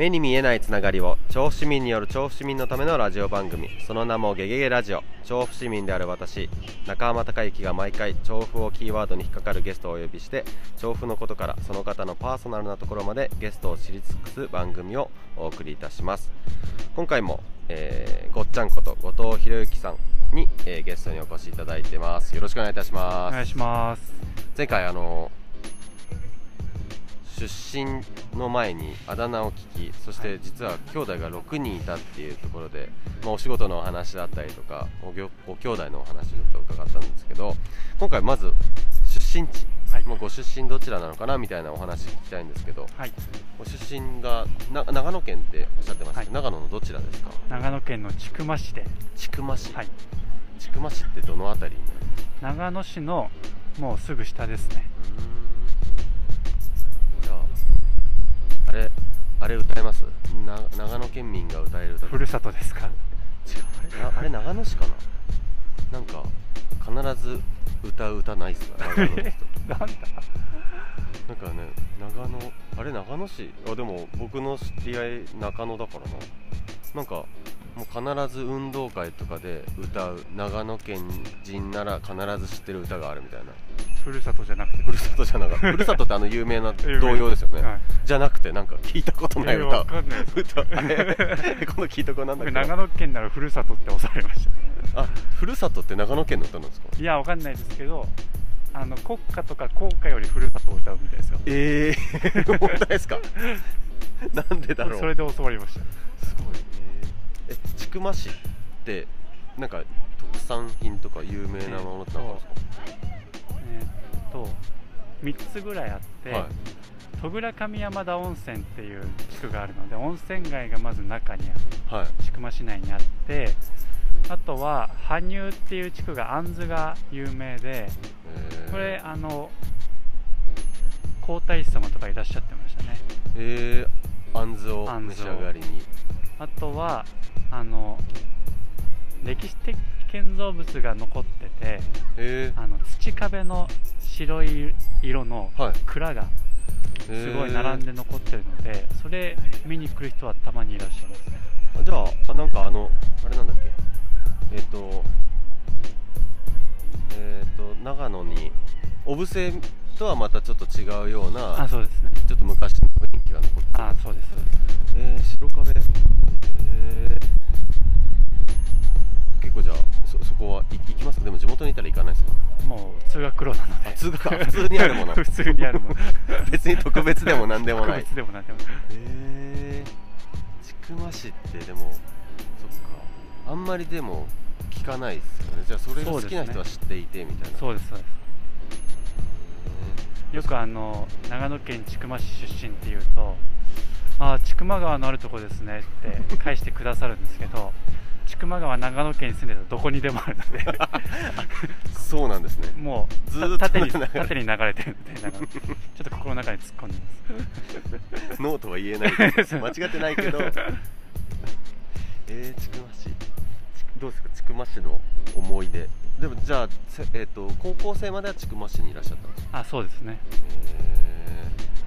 目に見えないつながりを調布市民による調布市民のためのラジオ番組。その名もゲゲゲラジオ。調布市民である私中浜孝之が毎回調布をキーワードに引っかかるゲストをお呼びして調布のことからその方のパーソナルなところまでゲストを知り尽くす番組をお送りいたします。今回も、えーごっちゃんこと後藤博之さんに、えーゲストにお越しいただいてます。よろしくお願いいたします。お願いします。前回あの出身の前にあだ名を聞きそして実は兄弟が6人いたっていうところで、まあ、お仕事のお話だったりとかごぎょご兄弟のお話ちょっと伺ったんですけど今回まず出身地、はい。まあ、ご出身どちらなのかなみたいなお話聞きたいんですけどはい。ご出身がな長野県っておっしゃってましたけど、は長野のどちらですか？長野県の千曲市で。千曲市、はい。千曲市ってどの辺りになる長野市のもうすぐ下ですねあれあれ歌えます？な長野県民が歌える歌。ふるさとですか？違うあれなあれ長野市かな？なんか必ず歌う歌ないっすか？長野の人なんだ？なんかね長野あれ長野市？あでも僕の知り合い中野だからな。なんかもう必ず運動会とかで歌う。長野県人なら必ず知ってる歌があるみたいな。ふるさとじゃなくて。ふるさとじゃなかったふるさとってあの有名な童謡ですよね、はい。じゃなくてなんか聞いたことない歌。えーわかんないです。歌。あれ今度聞いとこうなんだっけ僕長野県ならふるさとって押されました。あふるさとって長野県の歌なんですか？いやわかんないですけどあの国歌とか校歌よりふるさとを歌うみたいですよ。ええー、本当ですか？なんでだろう？それで教わりました。すごいえーえ千曲市ってなんか特産品とか有名なものってなんかあるんですえーっと3つぐらいあって、か、はい。戸倉上山田温泉っていう地区があるので温泉街がまず中にある。はい。千曲市内にあってあとは羽生っていう地区があんずが有名でえー。これあの皇太子様とかいらっしゃってましたね。えー、あんずをあんずを召し上がりに。あとはあの歴史的建造物が残っててえあの土壁の白い色の蔵がすごい並んで残ってるので、それ見に来る人はたまにいらっしゃいます。ねあじゃああなんかあのあれなんだっけ？えっ、とえっ、と長野に小布施とはまたちょっと違うようなあそうですね。ちょっと昔の雰囲気が残ってる。あそうですそうですえー、白壁。えー、結構じゃあそそこはい行きますか？でも地元にいたら行かないですか？もう通学路なので。あ通学あ普通にあるもの。普通にあるもの。別に特別でも何でもない。特別でもなんでもない。えー、千曲市ってでもそっか。あんまりでも聞かないですよね。じゃあそれが好きな人は知っていてみたいな。そうですそうです。よくあの長野県千曲市出身っていうと「ああ千曲川のあるとこですね」って返してくださるんですけど千曲川長野県に住んでるとどこにでもあるので。そうなんですね。もうずーっとた縦に流れ縦に流れてるんでな。んかちょっと心の中に突っ込んでます。ノーとは言えない。間違ってないけど。えー、千曲市ちどうですか千曲市の思い出。でもじゃあ、せえー、と高校生までは千曲市にいらっしゃったんですか？あそうですね。えー、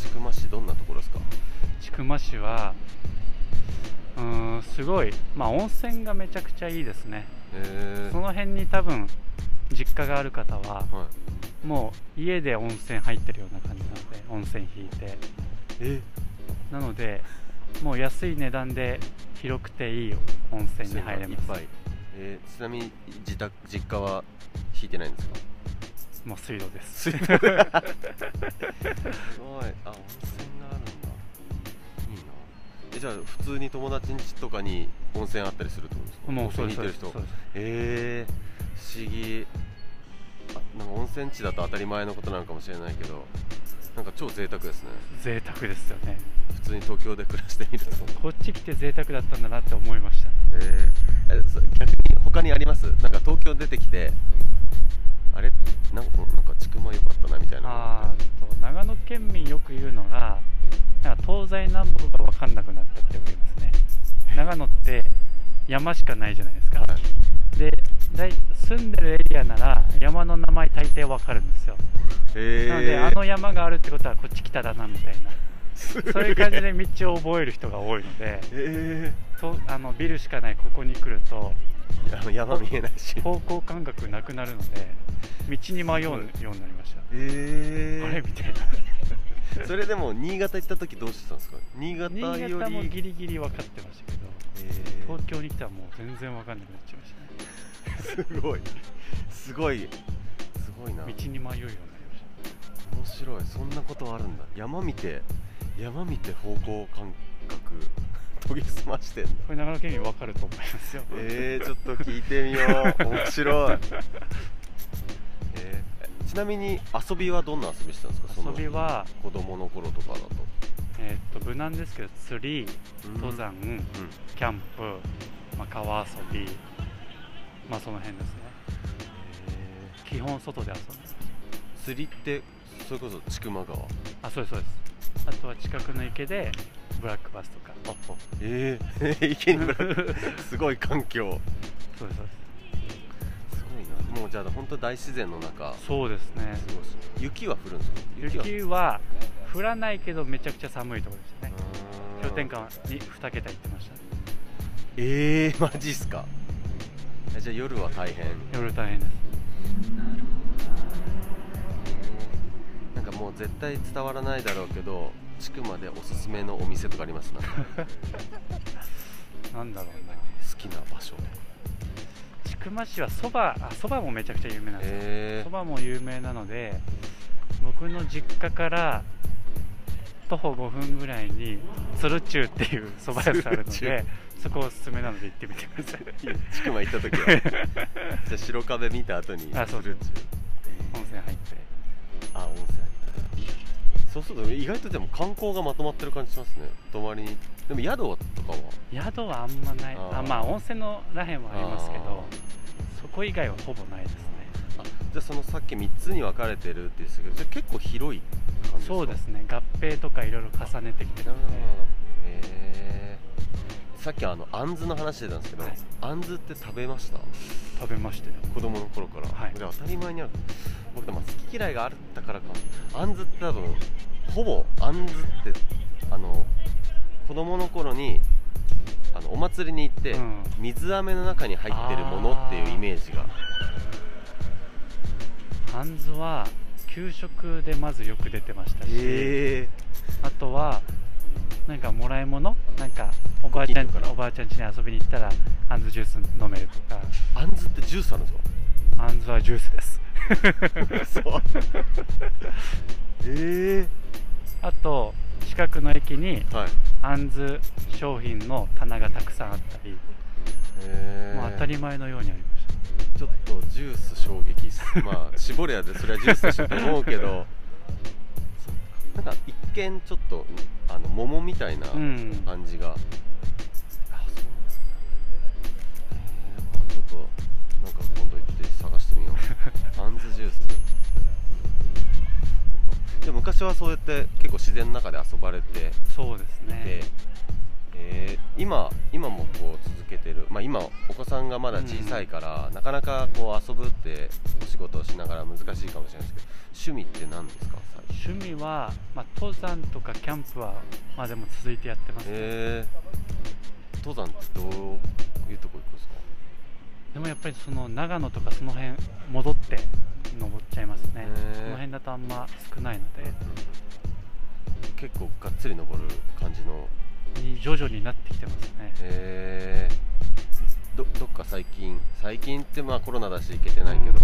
千曲市どんなところですか？千曲市はうーんすごいまあ温泉がめちゃくちゃいいですね。えー、その辺に多分実家がある方ははい。もう家で温泉入ってるような感じなので温泉引いて。え？なのでもう安い値段で広くていい温泉に入れます。えー、ちなみに自宅実家は引いてないんですか？もう水道です。すごい。あ温泉があるんだ。いいな。えじゃあ普通に友達ん家とかに温泉あったりするってことですか？もう温そうです泉に行ってる人えー、不思議。あなんか温泉地だと当たり前のことなのかもしれないけどなんか超贅沢ですね。贅沢ですよね。普通に東京で暮らしてみると。こっち来て贅沢だったんだなって思いました。えー、えそ逆に他にあります？なんか東京出てきてあれなんかなんか千曲良かったなみたいなのあーと長野県民よく言うのがなんか東西南北が分かんなくなったってよく言いますね。長野って山しかないじゃないですか、はい、で住んでるエリアなら山の名前大抵分かるんですよ、えー、なのであの山があるってことはこっち北だなみたいな。そういう感じで道を覚える人が多いのでえとあのビルしかないここに来るとえー、山見えないし。方向感覚なくなるので道に迷うようになりました、えあれみたいな。それでも新潟行った時どうしてたんですか？新潟より。新潟もギリギリ分かってましたけどえ東京に来たらもう全然分かんなくなっちゃいましたね。ーすごい。すごい。すごいな。道に迷うようになりまし面白い。そんなことあるんだ。山見て山見て方向感覚研ぎ澄ましてんこれ長野県民分かると思いますよ。えー、ちょっと聞いてみよう。面白い、えーちなみに遊びはどんな遊びしてたんですか？その遊びは子供の頃とかだと。えーっと無難ですけど釣り登山、うん。キャンプ、まあ、川遊びまあその辺ですね。え基本外で遊んでます。ー釣りってそれこそ千曲川？ああそうですそうです。あとは近くの池でブラックバスとか。あえー、池にブラック。すごい環境。そうです。そうです。すごいなもうじゃあ本当大自然の中。そうですね。雪は降るんですか？は。雪は降らないけどめちゃくちゃ寒いところですね。氷点下に2桁いってましたえー、マジっすか？えじゃあ夜は大変。夜大変です。なんかもう絶対伝わらないだろうけど地区までおすすめのお店とかあります？な んなんだろうな。きな場所。千曲市はそばあそばもめちゃくちゃ有名なんですそばも有名なので僕の実家から徒歩5分ぐらいに鶴中っていうそば屋さんあるの鶴でそこおすすめなので行ってみてください。ー、地区ま行った時は。じゃあ白壁見た後に鶴中温泉入って。あ温泉そうすると意外とでも観光がまとまってる感じしますね。泊まりに。でも宿とかは？宿はあんまない。あまあ温泉のらへんはありますけどそこ以外はほぼないですね。あじゃあそのさっき3つに分かれてるって言ってたけどじゃあ結構広い感じですか？そうですね。合併とかいろいろ重ねてきてるので。なるほど。へーさっきあのあんずの話してたんですけど、はい。あんずって食べました？食べましたよ。子供の頃から、はい。で当たり前にある。僕でも好き嫌いがあったからか。あんずって多分ほぼあんずってあの子供の頃にあのお祭りに行って、うん。水飴の中に入ってるものっていうイメージが。ハンズは給食でまずよく出てましたし、へえあとはなんかもらい物？なんかおばあちゃんおばあちゃん家に遊びに行ったらハンズジュース飲めるとか。あんずってジュースあるんですかハンズはジュースです。そうえあと近くの駅にえはい。ハンズ商品の棚がたくさんあったり、へえもう当たり前のようにありました。ちょっとジュース衝撃っす。まあ絞れやでそれはジュースでしょと思うけどなんか一見ちょっとあの桃みたいなうん。感じが、あそうなんだ。へえちょっとなんか今度行って探してみよう。あんずジュース。でも昔はそうやって結構自然の中で遊ばれてそうですでね、えー今今もこう続けてる、まあ、今お子さんがまだ小さいから、なかなかこう遊ぶってお仕事をしながら難しいかもしれないですけど趣味って何ですか？趣味は、まあ、登山とかキャンプはまあでも続いてやってますね、えー、登山ってどういうとこ行くんですか？でもやっぱりその長野とかその辺戻って登っちゃいますね。へー。その辺だとあんま少ないので。結構がっつり登る感じの？に徐々になってきてますね。えー、どどっか最近？最近ってまあコロナだし行けてないけど、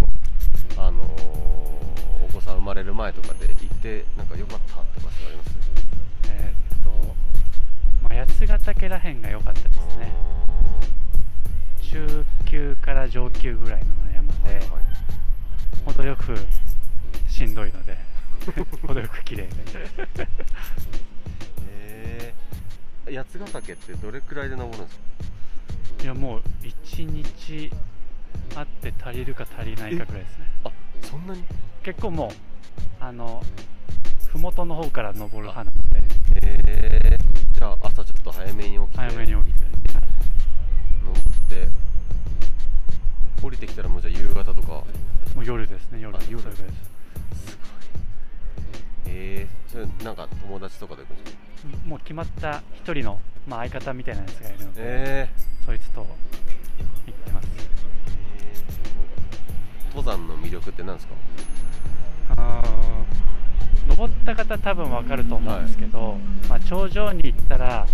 あのーお子さん生まれる前とかで行ってなんか良かったとかってあります？えーっと、まあ、八ヶ岳らへんが良かったですね。中級から上級ぐらいの山で、はいはい。程よくしんどいので 程よく綺麗で。えー、八ヶ岳ってどれくらいで登るんですか？いやもう1日あって足りるか足りないかぐらいですね。あそんなに？結構もうあの麓の方から登る派なので。えー、じゃあ朝ちょっと早めに起きて。早めに起きて、登って降りてきたらもうじゃあ夕方とか。もう夜。ですね夜あ夜です。すごい。えー、それなんか友達とかで行くん。ですかもう決まった一人の、まあ、相方みたいなやつがいるので、えそいつと登山の魅力って何ですか？あー登った方多分わかると思うんですけど、まあ、頂上に行ったら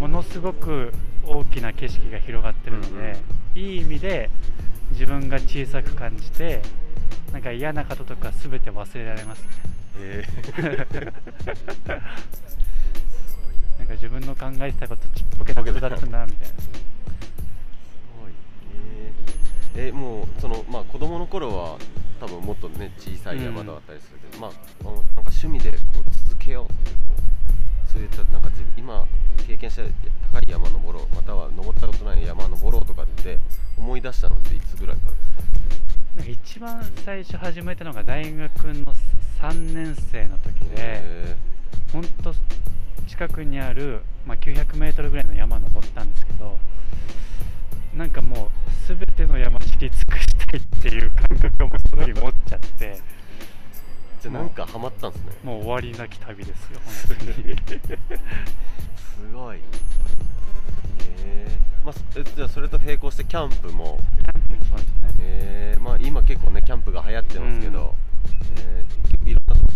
ものすごく大きな景色が広がってるので、いい意味で自分が小さく感じてなんか嫌なこととか全て忘れられますね。え。ー、なんか自分の考えてたことちっぽけなことだったなみたいなえもうそのまあ子供の頃は多分もっとね小さい山だったりするけど、まああのなんか趣味でこう続けようってこうそういったなんかじ今経験した高い山登ろうまたは登ったことない山登ろうとかって思い出したのっていつぐらいからですか？一番最初始めたのが大学の3年生の時でえ本当近くにある、まあ、900メートルぐらいの山登ったんですけどなんかもう全ての山知り尽くしたいっていう感覚をもうその時持っちゃって。ー、じゃあなんかハマったんですね。もう終わりなき旅ですよ本当に。すごい。えー、まあじゃあそれと並行してキャンプも。キャンプもそうですね。えー、まあ今結構ねキャンプが流行ってますけど、えー、いろんなとこ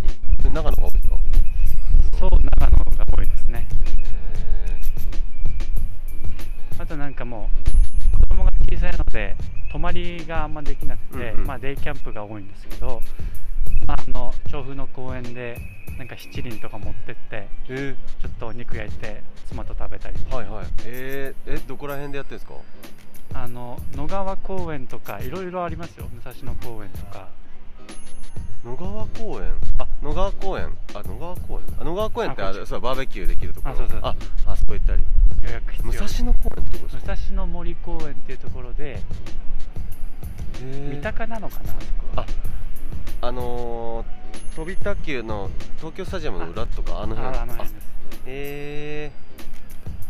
に長野が多いですか？そう長野が多いですね。えあとなんかもう小さいので泊まりがあんまできなくて、うんうん。まあ、デイキャンプが多いんですけど、まあ、あの調布の公園でなんか七輪とか持ってってー、えちょっとお肉焼いて妻と食べたりー、はいはい。えー、えどこら辺でやってるんですか？あの野川公園とかいろいろありますよ。武蔵野公園とか。野川公園？あ野川公園？あ野川公園？あ野川公園ってあれそうバーベキューできるところ。あそうそうああそこ行ったり。予約必要武蔵野公園ってとこです武か蔵野森公園っていうところでえ三鷹なのかなあそこは。ああのー、飛び卓球の東京スタジアムの裏とかあの辺。ああえ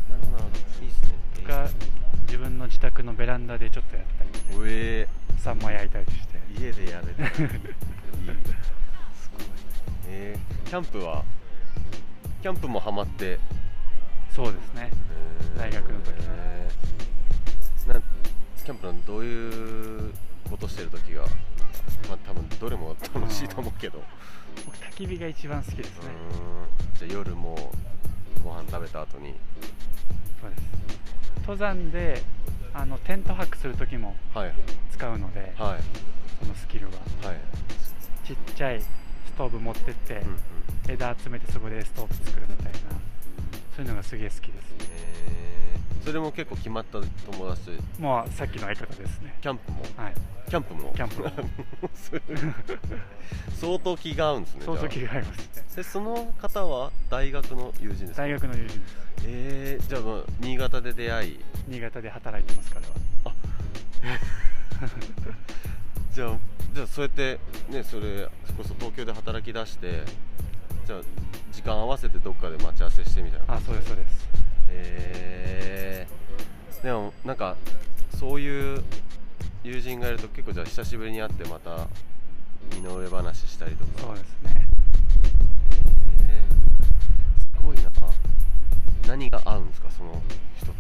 ー、なるほどいいっすね。とか自分の自宅のベランダでちょっとやったりうえサンマ焼いたりして。家でやれたら いい。すごいえー、キャンプはキャンプもハマって。そうですね。えー。大学の時えーなキャンプのどういうことしてる時がまあ多分どれも楽しいと思うけど。僕焚き火が一番好きですね。じゃあ夜もうご飯食べた後に。そうです。登山であのテント泊する時もはい。使うのではい。そのスキルは。はい、ちっちゃいストーブ持ってって、うんうん。枝集めてそこでストーブ作るみたいな。そういうのがすげえ好きです。えー、それも結構決まった友達と？もうさっきの相方ですね。キャンプも？はい。キャンプも？キャンプも。相当気が合うんですね相当気が合いますね。あでその方は大学の友人ですか？大学の友人です。えー、じゃあもう新潟で出会い。新潟で働いてます彼は。じゃあじゃあそうやってねそれこそ東京で働き出してじゃあ時間合わせてどっかで待ち合わせしてみたいな。あそうですそうです。えー、でもなんかそういう友人がいると結構じゃあ久しぶりに会ってまた身の上話したりとか。そうですね。えー。すごいな。何が合うんですかその人と。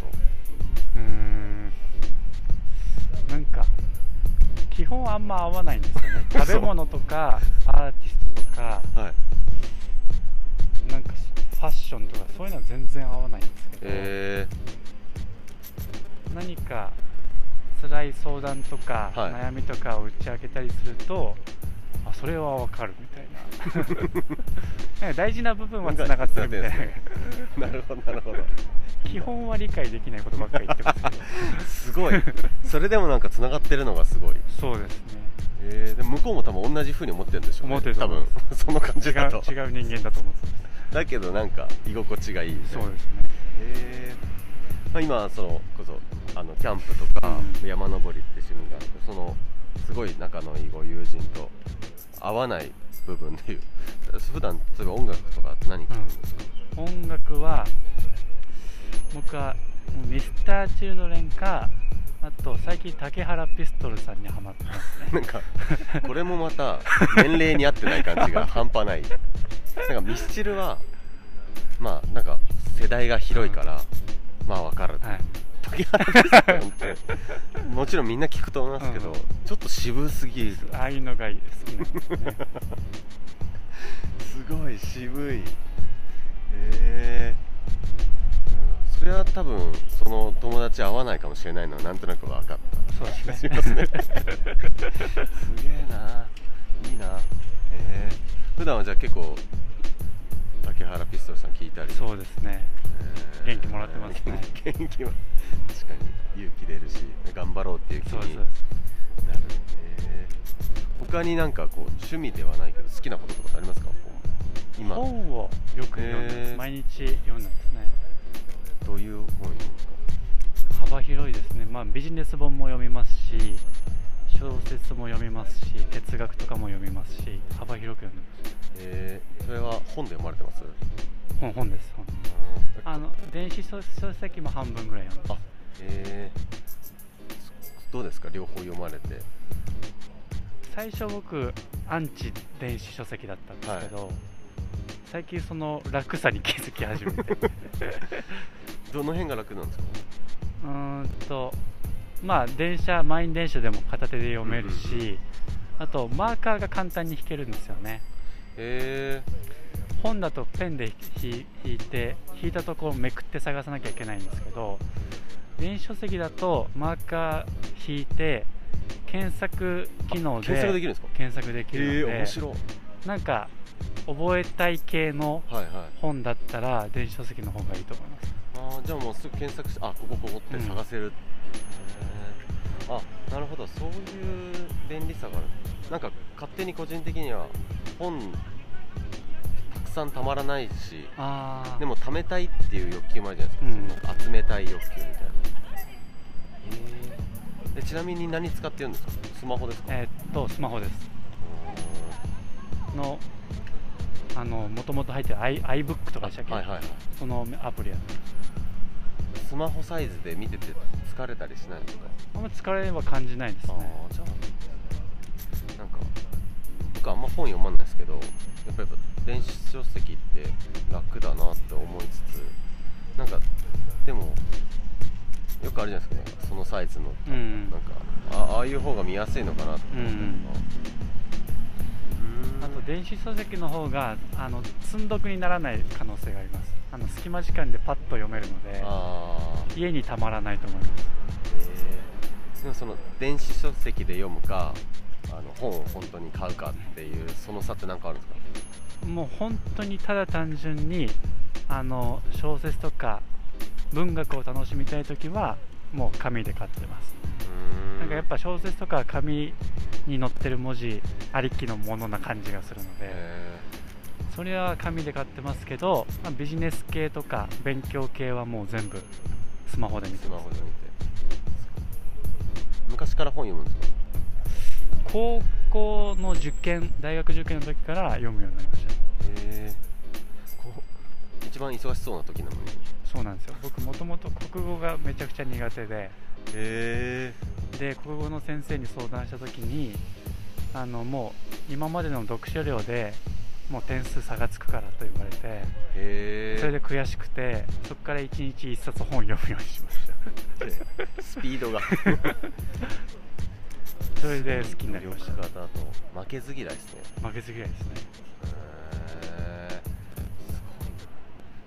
うーん。なんか基本あんま合わないんですよね。食べ物とかアーティストとかはい。なんかファッションとかそういうのは全然合わないんですけど、え何か辛い相談とか、はい。悩みとかを打ち明けたりするとあそれはわかるみたいな。なんか大事な部分はつながってるみたいな。ー、なるほどなるほど。基本は理解できないことばっかり言ってますけど。すごい。それでもなんかつながってるのがすごい。そうですね。えー、でも向こうも多分同じ風に思ってるんでしょうね。思ってると多分。その感じ違だと。う違う人間だと思ってます。だけどなんか居心地がいいみたいなそうですね。えーまあ、今そのこそあのキャンプとか、うん。山登りって趣味があるそのすごい仲のいいご友人と合わない部分でいう。普段例えば音楽とか何聴くんですか、音楽は僕はもうミスターチルドレンかあと最近竹原ピストルさんにはまってますね。なんかこれもまた年齢に合ってない感じが半端ない。なんかミスチルはまあなんか世代が広いから、まあわかる、はい竹原ピストルってもちろんみんな聞くと思いますけど、うん。ちょっと渋すぎる。ああいうのが好きなんですね。すごい渋い。えー。うん、それは多分その友達合わないかもしれないのはなんとなく分かった。そうですねしますね。すげえな。いいな。えー、普段はじゃあ結構竹原ピストルさん聞いたり。そうですね。えー。元気もらってますね。元気は確かに勇気出るし頑張ろうっていう気になる。えー他になんかこう趣味ではないけど好きなこととかありますか？今。本をよく読んでます、へー。毎日読んでますね。どういう本幅広いですね、まあ、ビジネス本も読みますしも読みますし哲学とかも読みますし幅広く読んでます。えー、それは本で読まれてます？本本です本ああの電子書書籍も半分ぐらい読んであえー、どうですか？両方読まれて。最初僕アンチ電子書籍だったんですけど、最近その楽さに気づき始めて。どの辺が楽なんですか？うーんとまあ電車満員電車でも片手で読めるし、あとマーカーが簡単に引けるんですよね。え。本だとペンで引引いて引いたところをめくって探さなきゃいけないんですけど電子書籍だとマーカー引いて検索機能ー、で検索できるんですか？検索できるので、えー、面白い。なんか覚えたい系の本だったら電子書籍の方がいいと思います。あーじゃあもうすぐ検索してあここここって探せる、へー。あなるほど。そういう便利さがある。なんか勝手に個人的には本たくさんたまらないしでも貯めたいっていう欲求もあるじゃないですか、うん。集めたい欲求みたいな。えちなみに何使ってるんですか？スマホですか、えーっとスマホです。のあのもともと入ってる i- iBook とかでしたっけ、はいはいはい。そのアプリやスマホサイズで見てて疲れたりしないんですか？あんま疲れは感じないですあね。あじゃあなんか僕あんま本読まないですけどやっぱやっぱ電子書籍って楽だなって思いつつなんかでもよくあるじゃないですかそのサイズの。うん。なんかあああいう方が見やすいのかなって思ったりとか。あと電子書籍の方があの積んどくにならない可能性があります。あの隙間時間でパッと読めるので家にたまらないと思います。えー。でもその電子書籍で読むかあの本を本当に買うかっていうその差って何かあるんですか？もう本当にただ単純にあの小説とか文学を楽しみたい時はもう紙で買ってます。うーんなんかやっぱ小説とかは紙に載ってる文字ありきのものな感じがするのでえそれは紙で買ってますけど、まあビジネス系とか勉強系はもう全部スマホで見てます。昔から本読むんですか？高校の受験大学受験の時から読むようになりました。えー、こう一番忙しそうな時なのに。そうなんですよ。僕もともと国語がめちゃくちゃ苦手で。へで国語の先生に相談した時にあのもう今までの読書量でもう点数差がつくからと言われてそれで悔しくてそこから1日1冊本を読むようにしました。スピードが。それで好きになりました。負けず嫌いですね。負けず嫌いですね。へえ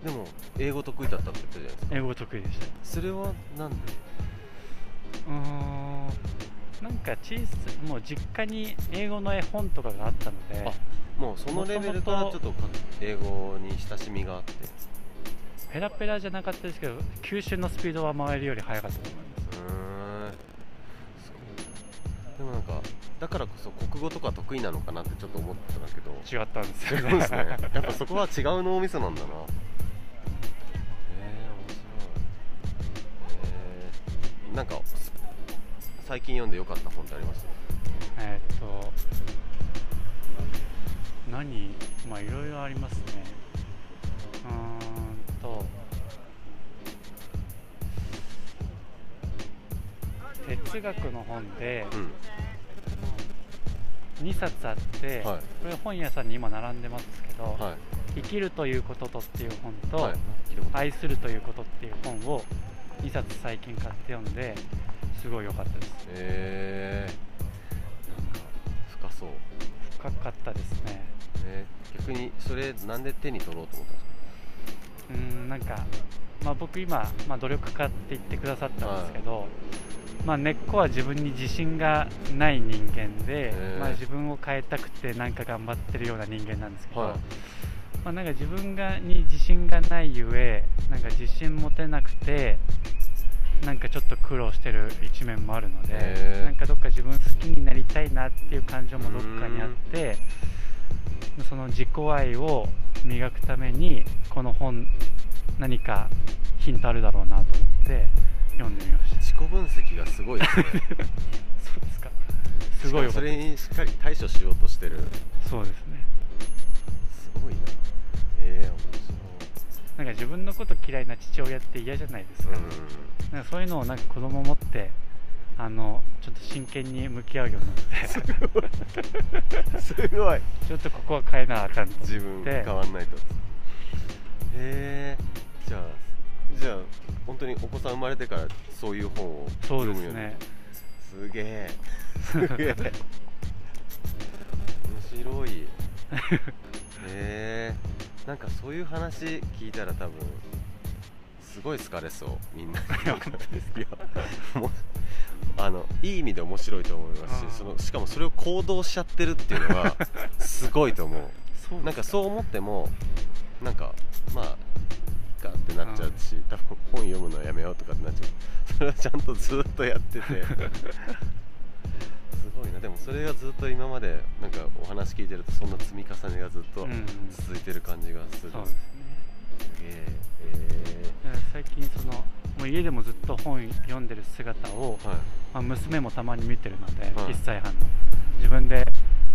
でも英語得意だったって言ったじゃないですか。英語得意でした。それはなんで？うーんなんか小さもう実家に英語の絵本とかがあったのであもうそのレベルからちょっとか英語に親しみがあって。ペラペラじゃなかったですけど吸収のスピードは周りより速かったと思います。うー。んでもなんかだからこそ国語とか得意なのかなってちょっと思ってたんだけど。違ったんですよ違うんですね。やっぱそこは違う脳みそなんだななんかす最近読んでよかった本ってあります？えーっと何まあいろいろありますね。うーんと哲哲学の本でうん。2冊あって、はい。これ本屋さんに今並んでますけど「はい。生きるということと」っていう本と、はい。愛するということっていう本を2冊最近買って読んですごい良かったです。えー、なんか深そう。深かったですね。えー。逆にそれなんで手に取ろうと思ったんですうーんなんか、まあ、僕今、まあ、努力家って言ってくださったんですけど、まあ、根っこは自分に自信がない人間で、まあ、自分を変えたくてなんか頑張ってるような人間なんですけど、はいまあ、なんか自分がに自信がないゆえなんか自信持てなくてなんかちょっと苦労してる一面もあるので、なんかどっか自分好きになりたいなっていう感情もどっかにあってその自己愛を磨くためにこの本何かヒントあるだろうなと思って読んでみました。自己分析がすごいですね。そうですか。すごいそれにしっかり対処しようとしてる。そうですね分のこと嫌いな父親って嫌じゃないですか、なんかそういうのをなんか子供持ってあのちょっと真剣に向き合うようになって。うんすごい。ちょっとここは変えなあかんと自分変わんないと。へえ。じゃあじゃあ本当にお子さん生まれてからそういう本をそう読むように。ですね。すげえ。すげえ。面白い。へえなんかそういう話聞いたら多分すごい好かれそうみんなもうあのいい意味で面白いと思いますしそのしかもそれを行動しちゃってるっていうのがすごいと思う。そうなんかそう思ってもなんかまあいいかってなっちゃうし、多分本読むのやめようとかってなっちゃう。それはちゃんとずっとやってて。すごいな。でもそれがずっと今までなんかお話聞いてるとそんな積み重ねがずっとうん。続いてる感じがする、そうですね。すげえ。えだから最近そのもう家でもずっと本読んでる姿を、ー、はい。まあ、娘もたまに見てるので、はい。1歳半の。自分で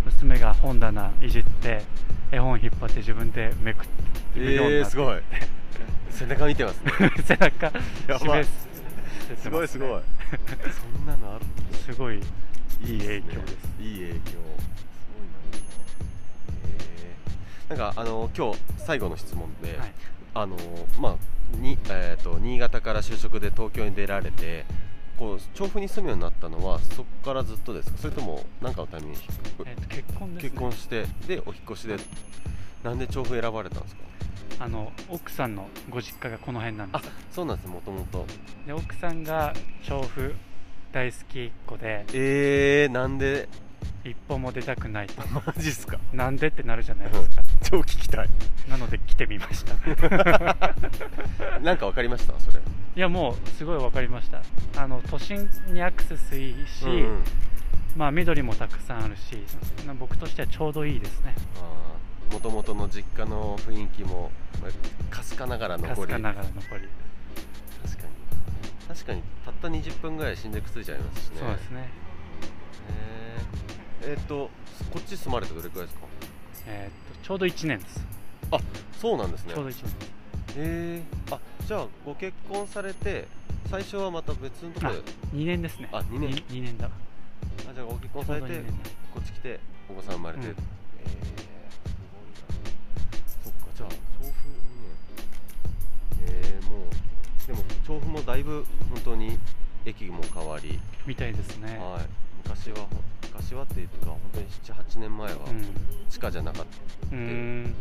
娘が本棚いじって絵本引っ張って自分でめくって読むようになって。えーすごい。背中見てますね。背中やばい。示すごますね。いすごい。そんなのあるすごいいいい影響ですいい影響。すごいな、えー。なんかあの今日最後の質問で、はい。あのまあにえー、と新潟から就職で東京に出られてこう調布に住むようになったのはそこからずっとですか？それとも何かのためにえーと結婚ね、結婚してでお引っ越しでなんで調布選ばれたんですか？あの奥さんのご実家がこの辺なんであすそうなんですもともとで奥さんが調布大好きっ子でえー、なんで？一歩も出たくないと。マジっすか？なんでってなるじゃないですか。超聞きたい。なので来てみました。なんかわかりました？それ。いやもうすごい分かりました。あの都心にアクセスいいし、うんうん。まあ緑もたくさんあるしな僕としてはちょうどいいですね。もともとの実家の雰囲気もまあかすかながらか残り。すかながら残り確かにたった20分ぐらい新宿ついちゃいますしね。そうですね。へー。えっ、とこっち住まれてどれくらいですか？えーっとちょうど1年です。あそうなんですね。ちょうど1年えあじゃあご結婚されて最初はまた別のところで2年ですね。あ二年。に二年だ。あじゃあご結婚されてこっち来てお子さん生まれて、うん。えー、でも調布もだいぶ本当に駅も変わり、みたいですね。はい。昔は昔はっていうか本当に78年前はうん。地下じゃなかった、う。ーん。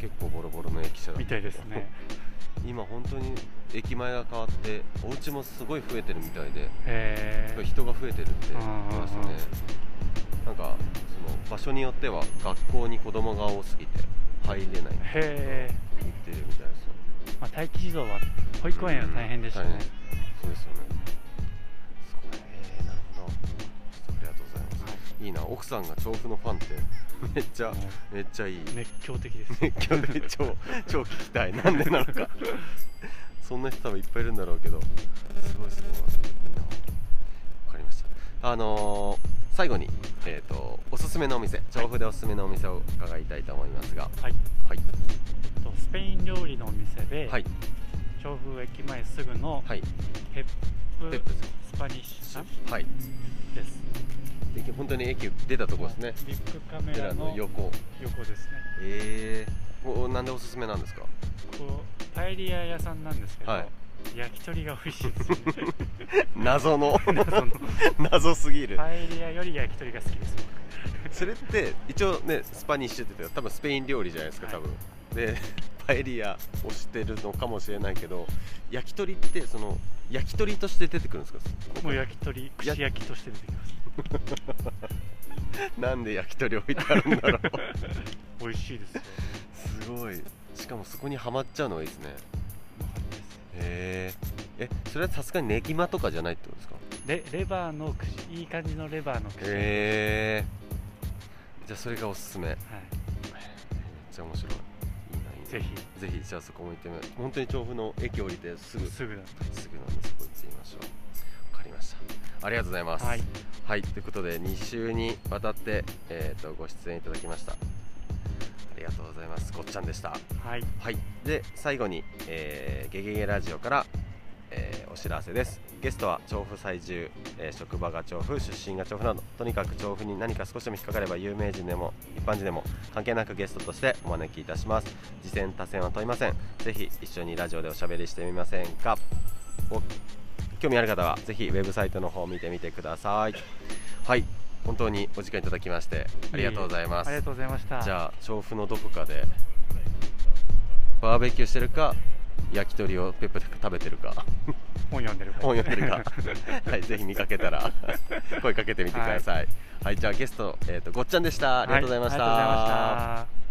結構ボロボロの駅舎だったみたいですね。今本当に駅前が変わってお家もすごい増えてるみたいで。人が増えてるって言うんってましたね。なんかその場所によっては学校に子供が多すぎて入れないって言ってるみたいです。よまあ、待機児童は保育園は大変でしたね、うんそうですよね。すごい。えー、なるほどありがとうございます、い、いな奥さんが調布のファンってめっちゃめっちゃいい。熱狂的です。熱狂で超 超聞きたい。なんでなのか。そんな人多分いっぱいいるんだろうけど。すごいすごい。いいな。わかりました。あのー、最後にえっ、とおすすめのお店調布でおすすめのお店を伺いたいと思いますが。はい、はい。えっと、スペイン料理のお店で、はい。調布駅前すぐのはい。ペプペップスパニッシュさんはい。です。で本当に駅出たとこですね。ビックカメラのの横。横ですね。ええおなんでおすすめなんですか？こうパエリア屋さんなんですけど、はい焼き鳥が美味しいですよね。謎の。謎すぎる。パエリアより焼き鳥が好きです。それって一応ねスパニッシュって言って多分スペイン料理じゃないですかはい。多分、で パエリアをしてるのかもしれないけど焼き鳥ってその焼き鳥として出てくるんですか？もう焼き鳥串焼きとして出てきます。なんで焼き鳥置いてあるんだろう。美味しいですよ。すごい。しかもそこにはまっちゃうのがいいですねへええそれはさすがにネギマとかじゃないってことですか？レレバーの串いい感じのレバーの串、へえじゃあそれがおすすめ。めっはちゃ面白い。いいないいな。ぜひ。ぜひじゃあそこも行ってみよう。本当に調布の駅降りてすぐ。い、すぐだす。ぐなんでそこ行ってみましょう。わかりました。ありがとうございます。はい。はい、ということで2週にわたって、えー、とご出演いただきました。ありがとうございます。ごっちゃんでした。はい。はい。で最後に、えーゲゲゲラジオから、えーお知らせです。ゲストは調布在住、えー職場が調布出身が調布などとにかく調布に何か少しでも引っかかれば有名人でも一般人でも関係なくゲストとしてお招きいたします。次戦多戦は問いません。ぜひ一緒にラジオでおしゃべりしてみませんか。お興味ある方はぜひウェブサイトの方を見てみてください。はい本当にお時間いただきましてありがとうございます。ありがとうございました。じゃあ調布のどこかでバーベキューしてるか焼き鳥をペップで食べてるか。本読んでる本読んでるか。はいぜひ見かけたら声かけてみてください。はい、じゃあゲスト、えー、とごっちゃんでした。ありがとうございました、はい